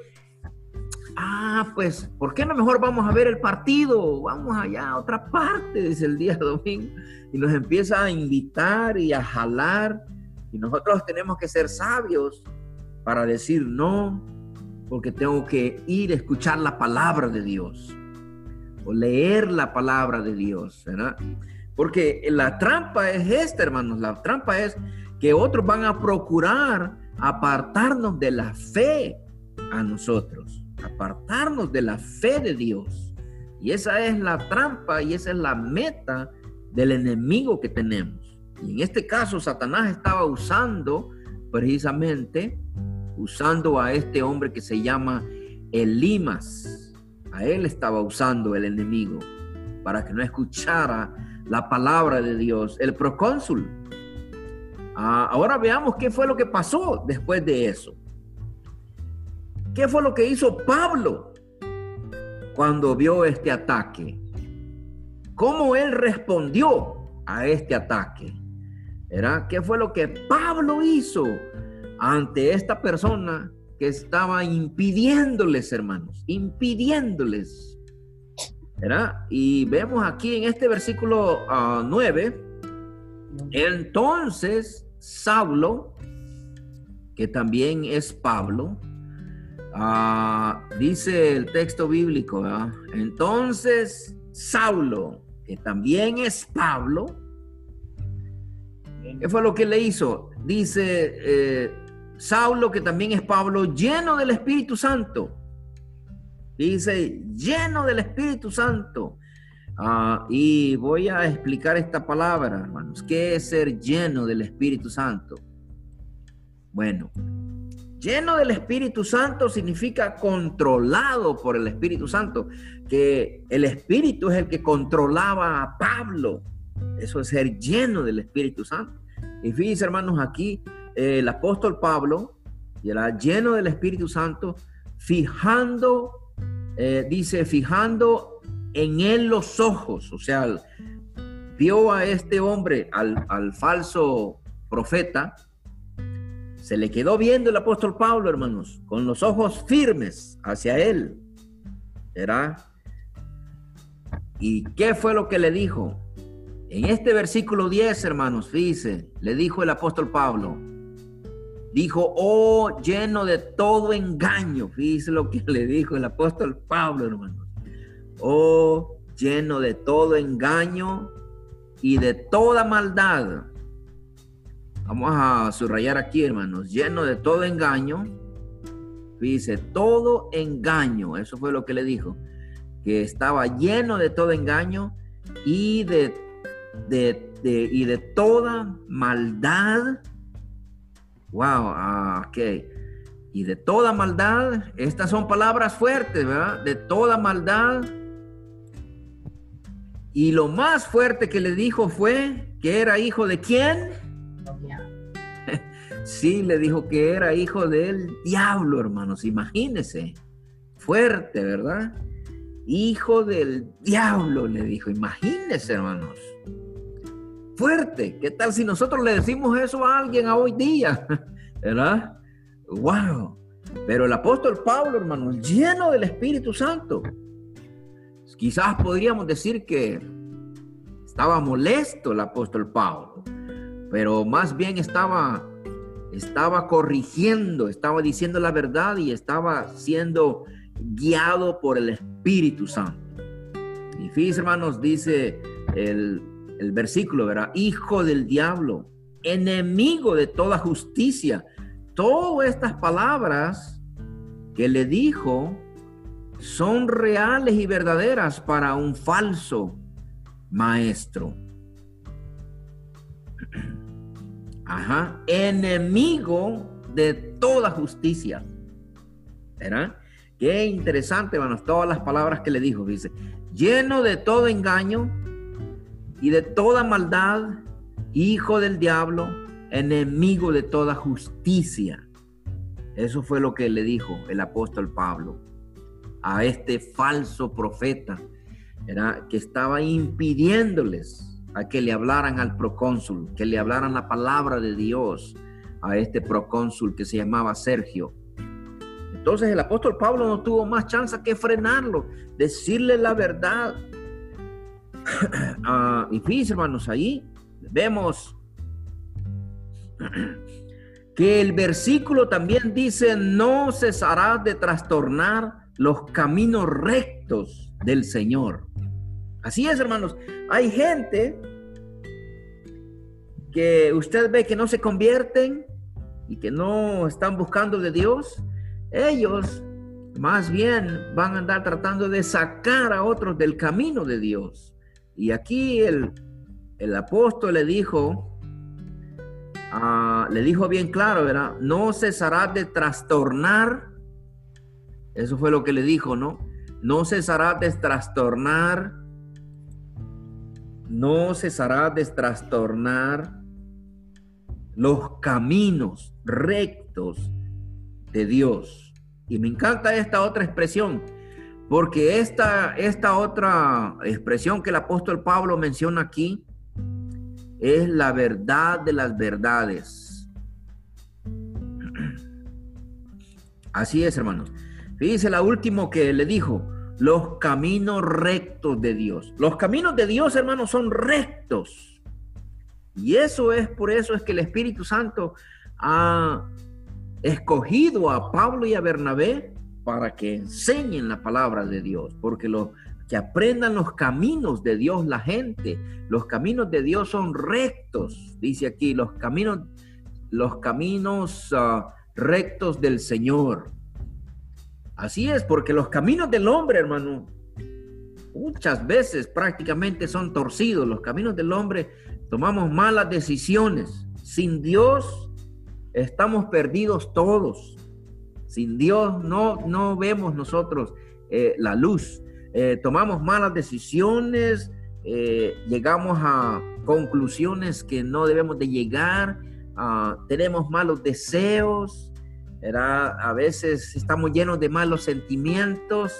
ah, pues, ¿por qué no mejor vamos a ver el partido? Vamos allá a otra parte, dice el día [LAUGHS] domingo. Y nos empieza a invitar y a jalar. Y nosotros tenemos que ser sabios para decir no, porque tengo que ir a escuchar la palabra de Dios o leer la palabra de Dios, ¿verdad? Porque la trampa es esta, hermanos. La trampa es que otros van a procurar apartarnos de la fe a nosotros, apartarnos de la fe de Dios. Y esa es la trampa y esa es la meta del enemigo que tenemos. Y en este caso, Satanás estaba usando precisamente, usando a este hombre que se llama Elimas. A él estaba usando el enemigo para que no escuchara la palabra de Dios, el procónsul. Ah, ahora veamos qué fue lo que pasó después de eso. ¿Qué fue lo que hizo Pablo cuando vio este ataque? ¿Cómo él respondió a este ataque. ¿Era? ¿Qué fue lo que Pablo hizo ante esta persona que estaba impidiéndoles, hermanos? Impidiéndoles. Y vemos aquí en este versículo 9, ah, entonces Saulo, que también es Pablo, ah, dice el texto bíblico, entonces Saulo, que también es Pablo, ¿qué fue lo que le hizo? Dice eh, Saulo, que también es Pablo, lleno del Espíritu Santo. Dice, lleno del Espíritu Santo. Ah, y voy a explicar esta palabra, hermanos. ¿Qué es ser lleno del Espíritu Santo? Bueno, lleno del Espíritu Santo significa controlado por el Espíritu Santo, que el Espíritu es el que controlaba a Pablo. Eso es ser lleno del Espíritu Santo. Y fíjense, hermanos, aquí eh, el apóstol Pablo era lleno del Espíritu Santo, fijando, eh, dice, fijando en él los ojos, o sea, vio a este hombre, al, falso profeta, se le quedó viendo el apóstol Pablo, hermanos, con los ojos firmes hacia él. ¿Era? ¿Y qué fue lo que le dijo? En este versículo 10, hermanos, dice, le dijo el apóstol Pablo, dijo, oh, lleno de todo engaño. Fíjese lo que [LAUGHS] le dijo el apóstol Pablo, hermanos oh lleno de todo engaño y de toda maldad. Vamos a subrayar aquí, hermanos, lleno de todo engaño. Dice, todo engaño, eso fue lo que le dijo, que estaba lleno de todo engaño y de, de, y de toda maldad. Wow, ah, ok. Y de toda maldad, estas son palabras fuertes, ¿verdad? De toda maldad y lo más fuerte que le dijo fue que era hijo de quién? [LAUGHS] Sí, le dijo que era hijo del diablo, hermanos. Imagínense. Fuerte, ¿verdad? Hijo del diablo, le dijo. Imagínense, hermanos. Fuerte. ¿Qué tal si nosotros le decimos eso a alguien a hoy día? [LAUGHS] ¿Verdad? ¡Wow! Pero el apóstol Pablo, hermanos, lleno del Espíritu Santo, Quizás podríamos decir que estaba molesto el apóstol Pablo, pero más bien estaba, estaba corrigiendo, estaba diciendo la verdad y estaba siendo guiado por el Espíritu Santo. Y fíjense, hermanos, dice el, el versículo, ¿verdad? Hijo del diablo, enemigo de toda justicia. Todas estas palabras que le dijo son reales y verdaderas para un falso maestro. [CLEARS THROAT] Ajá, enemigo de toda justicia. ¿Verdad? Qué interesante, hermanos, todas las palabras que le dijo. Dice, lleno de todo engaño y de toda maldad, hijo del diablo, enemigo de toda justicia. Eso fue lo que le dijo el apóstol Pablo a este falso profeta, era que estaba impidiéndoles a que le hablaran al procónsul, que le hablaran la palabra de Dios a este procónsul que se llamaba Sergio. Entonces el apóstol Pablo no tuvo más chance que frenarlo, decirle la verdad. [CLEARS THROAT] Ah, y fíjense, hermanos, ahí vemos [CLEARS THROAT] que el versículo también dice, no cesará de trastornar los caminos rectos del Señor. Así es, hermanos. Hay gente que usted ve que no se convierten y que no están buscando de Dios. Ellos más bien van a andar tratando de sacar a otros del camino de Dios. Y aquí el, el apóstol le dijo, ah, le dijo bien claro, ¿verdad? No cesará de trastornar eso fue lo que le dijo, ¿no? No cesará de trastornar, no cesará de trastornar los caminos rectos de Dios. Y me encanta esta otra expresión, porque esta, esta otra expresión que el apóstol Pablo menciona aquí es la verdad de las verdades. [CLEARS THROAT] Así es, hermanos. Fíjense la último que le dijo, los caminos rectos de Dios. Los caminos de Dios, hermanos, son rectos. Y eso es, por eso es que el Espíritu Santo ha escogido a Pablo y a Bernabé para que enseñen la palabra de Dios, porque lo, que aprendan los caminos de Dios la gente. Los caminos de Dios son rectos, dice aquí, los caminos, los caminos ah, rectos del Señor. Así es, porque los caminos del hombre, hermano, muchas veces prácticamente son torcidos. Los caminos del hombre tomamos malas decisiones. Sin Dios estamos perdidos todos. Sin Dios no, no vemos nosotros eh, la luz. Eh, tomamos malas decisiones, eh, llegamos a conclusiones que no debemos de llegar, ah, tenemos malos deseos, a veces estamos llenos de malos sentimientos,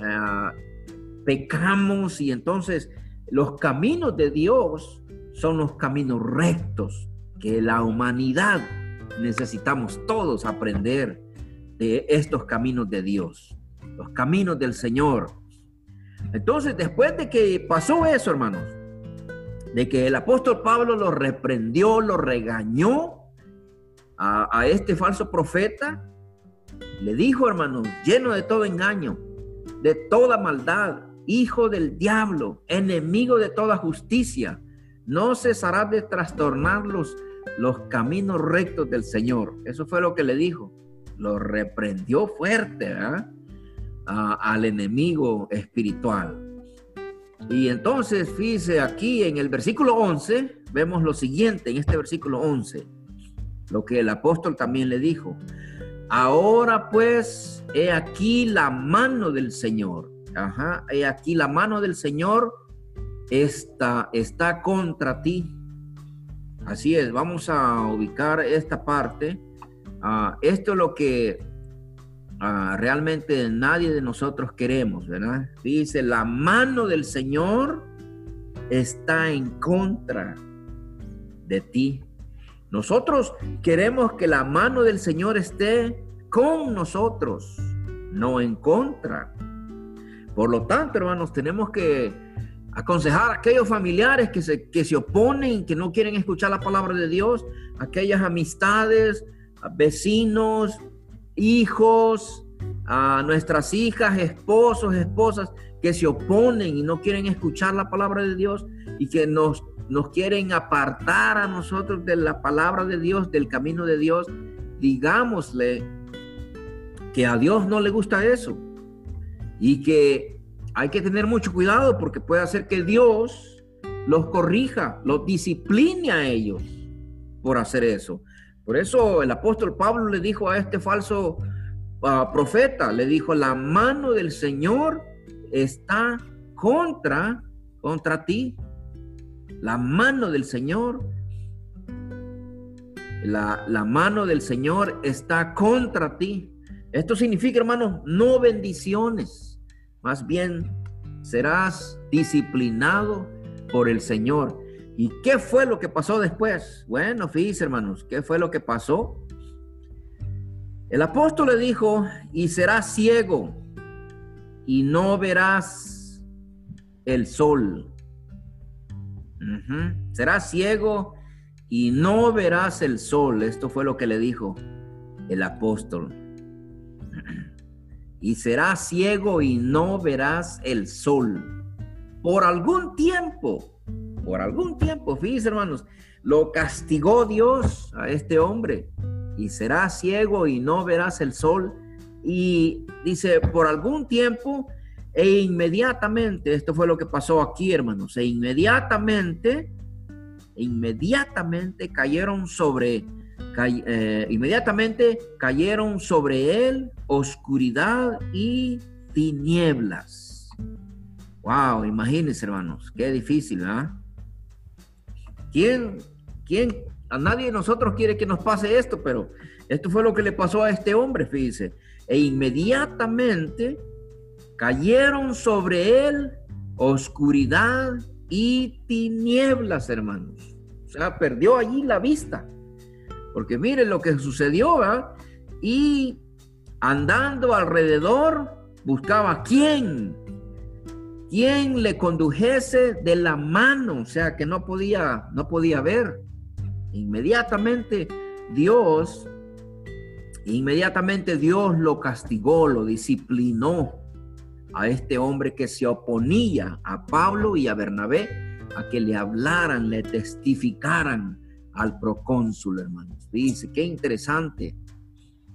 ah, pecamos y entonces los caminos de Dios son los caminos rectos que la humanidad necesitamos todos aprender de estos caminos de Dios, los caminos del Señor. Entonces, después de que pasó eso, hermanos, de que el apóstol Pablo lo reprendió, lo regañó, a, este falso profeta, le dijo, hermanos, lleno de todo engaño, de toda maldad, hijo del diablo, enemigo de toda justicia, no cesará de trastornar los, los caminos rectos del Señor. Eso fue lo que le dijo. Lo reprendió fuerte al enemigo espiritual. Y entonces, fíjese aquí en el versículo 11, vemos lo siguiente, en este versículo 11 lo que el apóstol también le dijo. Ahora pues, he aquí la mano del Señor. Ajá, he aquí la mano del Señor está, está contra ti. Así es, vamos a ubicar esta parte. Ah, esto es lo que ah, realmente nadie de nosotros queremos, ¿verdad? Dice, la mano del Señor está en contra de ti. Nosotros queremos que la mano del Señor esté con nosotros, no en contra. Por lo tanto, hermanos, tenemos que aconsejar a aquellos familiares que se, que se oponen, que no quieren escuchar la palabra de Dios, aquellas amistades, vecinos, hijos, a nuestras hijas, esposos, esposas que se oponen y no quieren escuchar la palabra de Dios y que nos nos quieren apartar a nosotros de la palabra de Dios, del camino de Dios, digámosle que a Dios no le gusta eso y que hay que tener mucho cuidado porque puede hacer que Dios los corrija, los discipline a ellos por hacer eso. Por eso el apóstol Pablo le dijo a este falso ah, profeta, le dijo, la mano del Señor está contra, contra ti la mano del Señor, la, la mano del Señor está contra ti. Esto significa, hermanos, no bendiciones. Más bien serás disciplinado por el Señor. ¿Y qué fue lo que pasó después? Bueno, fíjense, hermanos, ¿qué fue lo que pasó? El apóstol le dijo, y serás ciego y no verás el sol. Serás ciego y no verás el sol. Esto fue lo que le dijo el apóstol. [CLEARS THROAT] Y serás ciego y no verás el sol. Por algún tiempo, por algún tiempo, fíjense hermanos, lo castigó Dios a este hombre. Y serás ciego y no verás el sol. Y dice, por algún tiempo e inmediatamente, esto fue lo que pasó aquí, hermanos, e inmediatamente, inmediatamente cayeron sobre, eh, inmediatamente cayeron sobre él oscuridad y tinieblas. Wow, imagínense, hermanos, qué difícil, ¿verdad? ¿Quién, quién, a nadie de nosotros quiere que nos pase esto, pero esto fue lo que le pasó a este hombre, fíjense. E inmediatamente cayeron sobre él oscuridad y tinieblas, hermanos. O sea, perdió allí la vista. Porque miren lo que sucedió, ¿verdad? Y andando alrededor, buscaba quién, quién le condujese de la mano, o sea, que no podía, no podía ver. Inmediatamente Dios, inmediatamente Dios lo castigó, lo disciplinó a este hombre que se oponía a Pablo y a Bernabé a que le hablaran, le testificaran al procónsul, hermanos. Dice, qué interesante.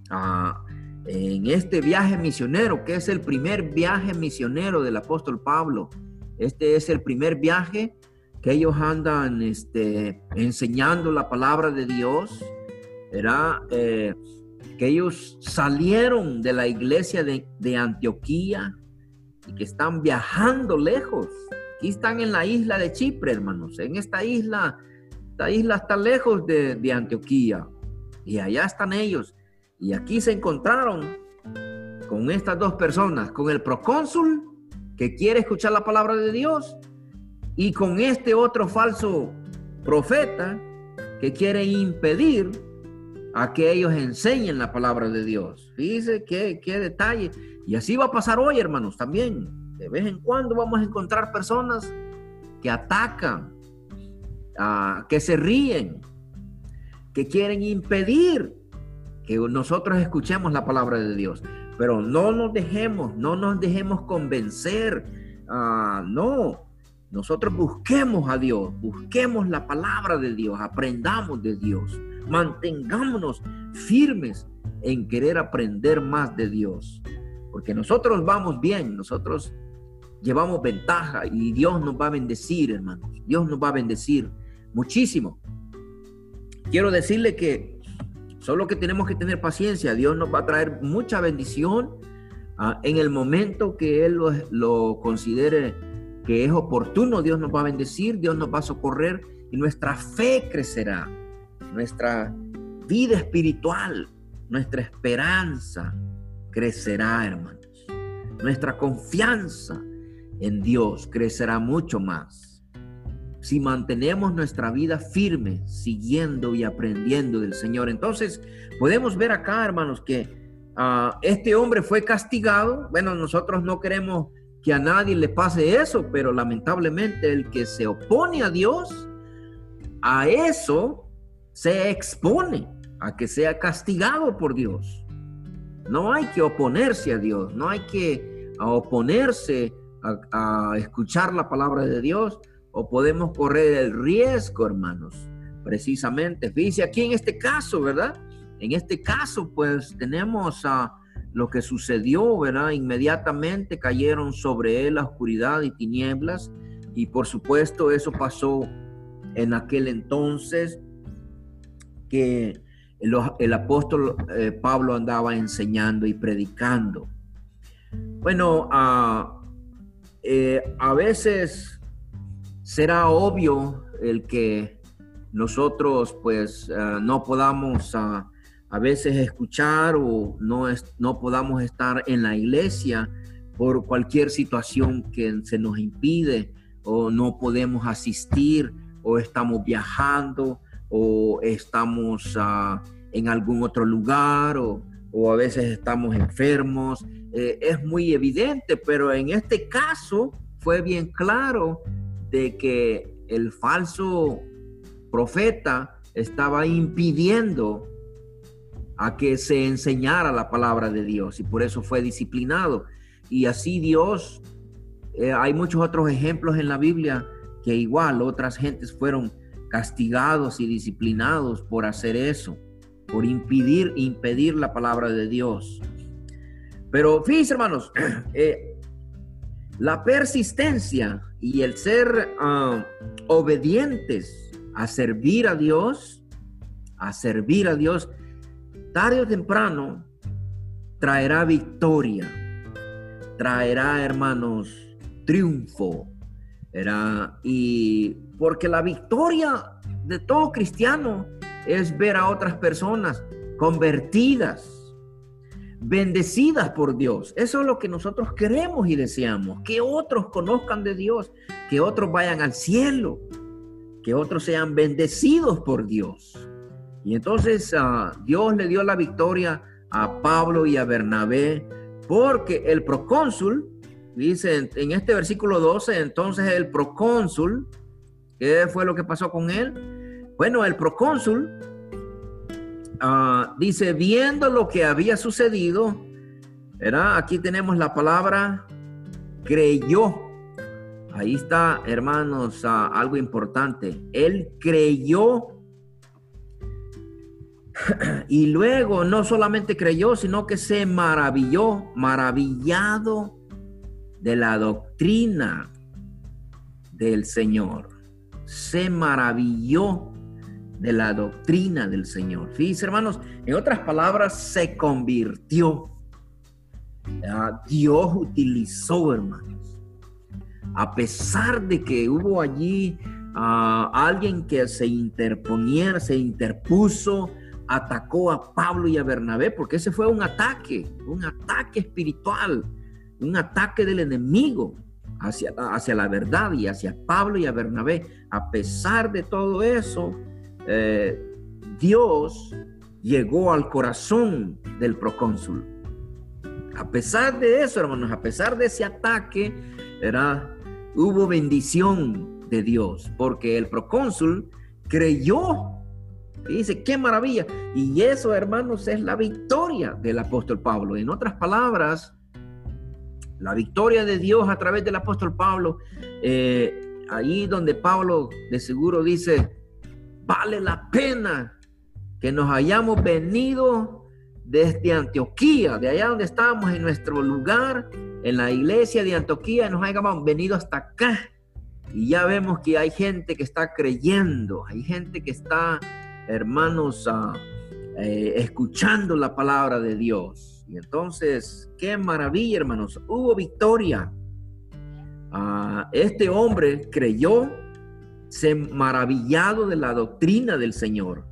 Ah, en este viaje misionero, que es el primer viaje misionero del apóstol Pablo, este es el primer viaje que ellos andan este, enseñando la palabra de Dios, era eh, que ellos salieron de la iglesia de, de Antioquía y que están viajando lejos. Aquí están en la isla de Chipre, hermanos. En esta isla, esta isla está lejos de, de Antioquía. Y allá están ellos. Y aquí se encontraron con estas dos personas, con el procónsul que quiere escuchar la palabra de Dios y con este otro falso profeta que quiere impedir a que ellos enseñen la palabra de Dios. Fíjense qué, qué detalle. Y así va a pasar hoy, hermanos, también. De vez en cuando vamos a encontrar personas que atacan, ah, que se ríen, que quieren impedir que nosotros escuchemos la palabra de Dios. Pero no nos dejemos, no nos dejemos convencer. Ah, no, nosotros busquemos a Dios, busquemos la palabra de Dios, aprendamos de Dios, mantengámonos firmes en querer aprender más de Dios. Porque nosotros vamos bien, nosotros llevamos ventaja y Dios nos va a bendecir, hermanos. Dios nos va a bendecir muchísimo. Quiero decirle que solo que tenemos que tener paciencia. Dios nos va a traer mucha bendición ah, en el momento que Él lo, lo considere que es oportuno. Dios nos va a bendecir, Dios nos va a socorrer y nuestra fe crecerá. Nuestra vida espiritual, nuestra esperanza, crecerá, hermanos. Nuestra confianza en Dios crecerá mucho más. Si mantenemos nuestra vida firme, siguiendo y aprendiendo del Señor. Entonces, podemos ver acá, hermanos, que uh, este hombre fue castigado. Bueno, nosotros no queremos que a nadie le pase eso, pero lamentablemente el que se opone a Dios, a eso se expone, a que sea castigado por Dios. No hay que oponerse a Dios, no hay que oponerse a, escuchar la palabra de Dios o podemos correr el riesgo, hermanos. Precisamente, fíjese aquí en este caso, ¿verdad? En este caso, pues tenemos a lo que sucedió, ¿verdad? Inmediatamente cayeron sobre él la oscuridad y tinieblas y por supuesto eso pasó en aquel entonces que el, apóstol eh, Pablo andaba enseñando y predicando. Bueno, eh, a veces será obvio el que nosotros pues ah, no podamos ah, a veces escuchar o no, no podamos estar en la iglesia por cualquier situación que se nos impide o no podemos asistir o estamos viajando o estamos uh, en algún otro lugar o, o, a veces estamos enfermos. Eh, es muy evidente, pero en este caso fue bien claro de que el falso profeta estaba impidiendo a que se enseñara la palabra de Dios y por eso fue disciplinado. Y así Dios, eh, hay muchos otros ejemplos en la Biblia que igual otras gentes fueron castigados y disciplinados por hacer eso, por impedir, impedir la palabra de Dios. Pero fíjense, hermanos, [CLEARS THROAT] eh, la persistencia y el ser ah, obedientes a servir a Dios, a servir a Dios, tarde o temprano traerá victoria, traerá, hermanos, triunfo, era, y porque la victoria de todo cristiano es ver a otras personas convertidas, bendecidas por Dios. Eso es lo que nosotros queremos y deseamos, que otros conozcan de Dios, que otros vayan al cielo, que otros sean bendecidos por Dios. Y entonces ah, Dios le dio la victoria a Pablo y a Bernabé, porque el procónsul, dice en este versículo 12, entonces el procónsul, ¿qué fue lo que pasó con él? Bueno, el procónsul ah, dice, viendo lo que había sucedido, ¿verdad? Aquí tenemos la palabra creyó. Ahí está, hermanos, ah, algo importante. Él creyó [CLEARS THROAT] y luego no solamente creyó, sino que se maravilló, maravillado de la doctrina del Señor. Se maravilló de la doctrina del Señor. Fíjense, hermanos, en otras palabras, se convirtió. Dios utilizó, hermanos. A pesar de que hubo allí ah, alguien que se interponiera, se interpuso, atacó a Pablo y a Bernabé, porque ese fue un ataque, un ataque espiritual, un ataque del enemigo hacia, hacia la verdad y hacia Pablo y a Bernabé. A pesar de todo eso, eh, Dios llegó al corazón del procónsul. A pesar de eso, hermanos, a pesar de ese ataque, era, hubo bendición de Dios, porque el procónsul creyó dice, qué maravilla. Y eso, hermanos, es la victoria del apóstol Pablo. En otras palabras, la victoria de Dios a través del apóstol Pablo, eh, ahí donde Pablo de seguro dice, vale la pena que nos hayamos venido desde Antioquía, de allá donde estábamos en nuestro lugar, en la iglesia de Antioquía, nos hayamos venido hasta acá. Y ya vemos que hay gente que está creyendo, hay gente que está hermanos, ah, eh, escuchando la palabra de Dios. Y entonces, qué maravilla, hermanos, hubo victoria. Ah, este hombre creyó, se maravillado de la doctrina del Señor.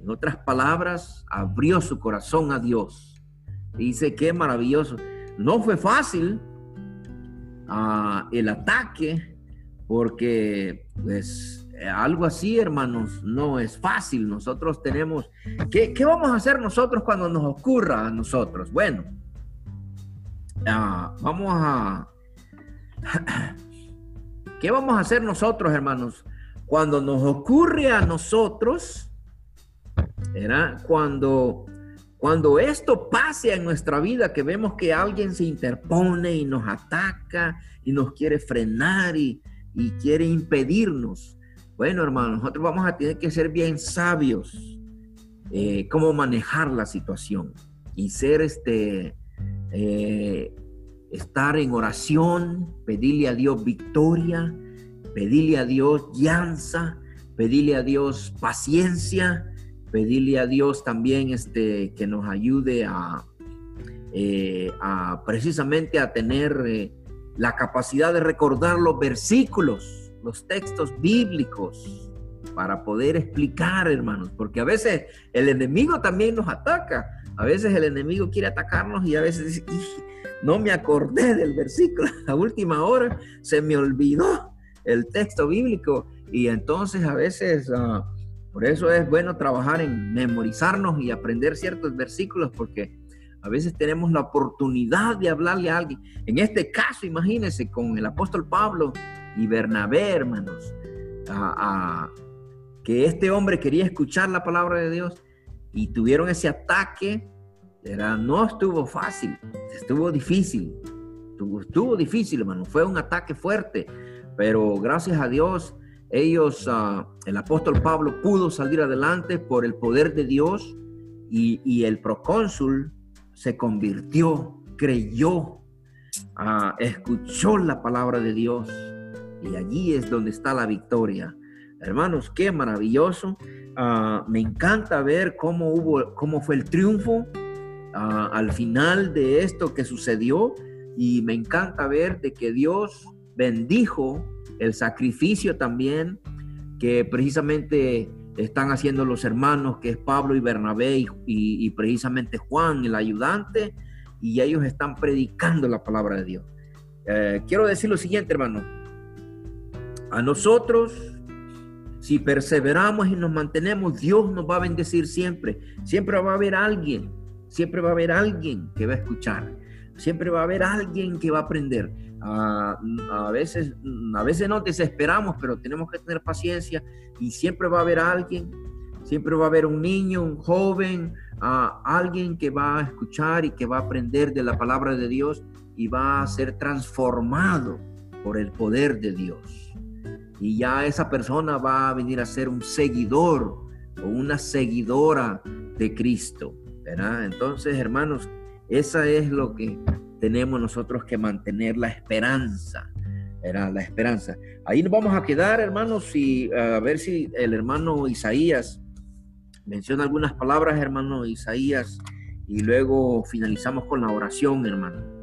En otras palabras, abrió su corazón a Dios. Dice, qué maravilloso. No fue fácil ah, el ataque, porque pues algo así, hermanos, no es fácil. Nosotros tenemos... ¿Qué, vamos a hacer nosotros cuando nos ocurra a nosotros? Bueno, ah, vamos a... ¿Qué vamos a hacer nosotros, hermanos? Cuando nos ocurre a nosotros, cuando, cuando esto pase en nuestra vida, que vemos que alguien se interpone y nos ataca y nos quiere frenar y, y quiere impedirnos. Bueno, hermanos, nosotros vamos a tener que ser bien sabios eh, cómo manejar la situación y ser este, eh, estar en oración, pedirle a Dios victoria, pedirle a Dios llanza, pedirle a Dios paciencia, pedirle a Dios también este, que nos ayude a, eh, a precisamente a tener la capacidad de recordar los versículos los textos bíblicos para poder explicar, hermanos, porque a veces el enemigo también nos ataca. A veces el enemigo quiere atacarnos y a veces dice, no me acordé del versículo, [LAUGHS] a última hora se me olvidó el texto bíblico y entonces a veces, ah, por eso es bueno trabajar en memorizarnos y aprender ciertos versículos porque a veces tenemos la oportunidad de hablarle a alguien. En este caso, imagínense, con el apóstol Pablo, y Bernabé, hermanos, a, que este hombre quería escuchar la palabra de Dios y tuvieron ese ataque, era, no estuvo fácil, estuvo difícil, estuvo, difícil, hermano, fue un ataque fuerte, pero gracias a Dios, ellos, ah, el apóstol Pablo pudo salir adelante por el poder de Dios y, el procónsul se convirtió, creyó, ah, escuchó la palabra de Dios y allí es donde está la victoria. Hermanos, qué maravilloso. Ah, me encanta ver cómo, hubo, cómo fue el triunfo ah, al final de esto que sucedió y me encanta ver de que Dios bendijo el sacrificio también que precisamente están haciendo los hermanos, que es Pablo y Bernabé y, precisamente Juan, el ayudante, y ellos están predicando la palabra de Dios. Eh, quiero decir lo siguiente, hermano, a nosotros, si perseveramos y nos mantenemos, Dios nos va a bendecir siempre. Siempre va a haber alguien, siempre va a haber alguien que va a escuchar. Siempre va a haber alguien que va a aprender. A, veces, a veces nos desesperamos, pero tenemos que tener paciencia y siempre va a haber alguien, siempre va a haber un niño, un joven, alguien que va a escuchar y que va a aprender de la palabra de Dios y va a ser transformado por el poder de Dios. Y ya esa persona va a venir a ser un seguidor o una seguidora de Cristo. ¿verdad? Entonces, hermanos, esa es lo que tenemos nosotros que mantener la esperanza. Era la esperanza. Ahí nos vamos a quedar, hermanos, y a ver si el hermano Isaías menciona algunas palabras, hermano Isaías, y luego finalizamos con la oración, hermano.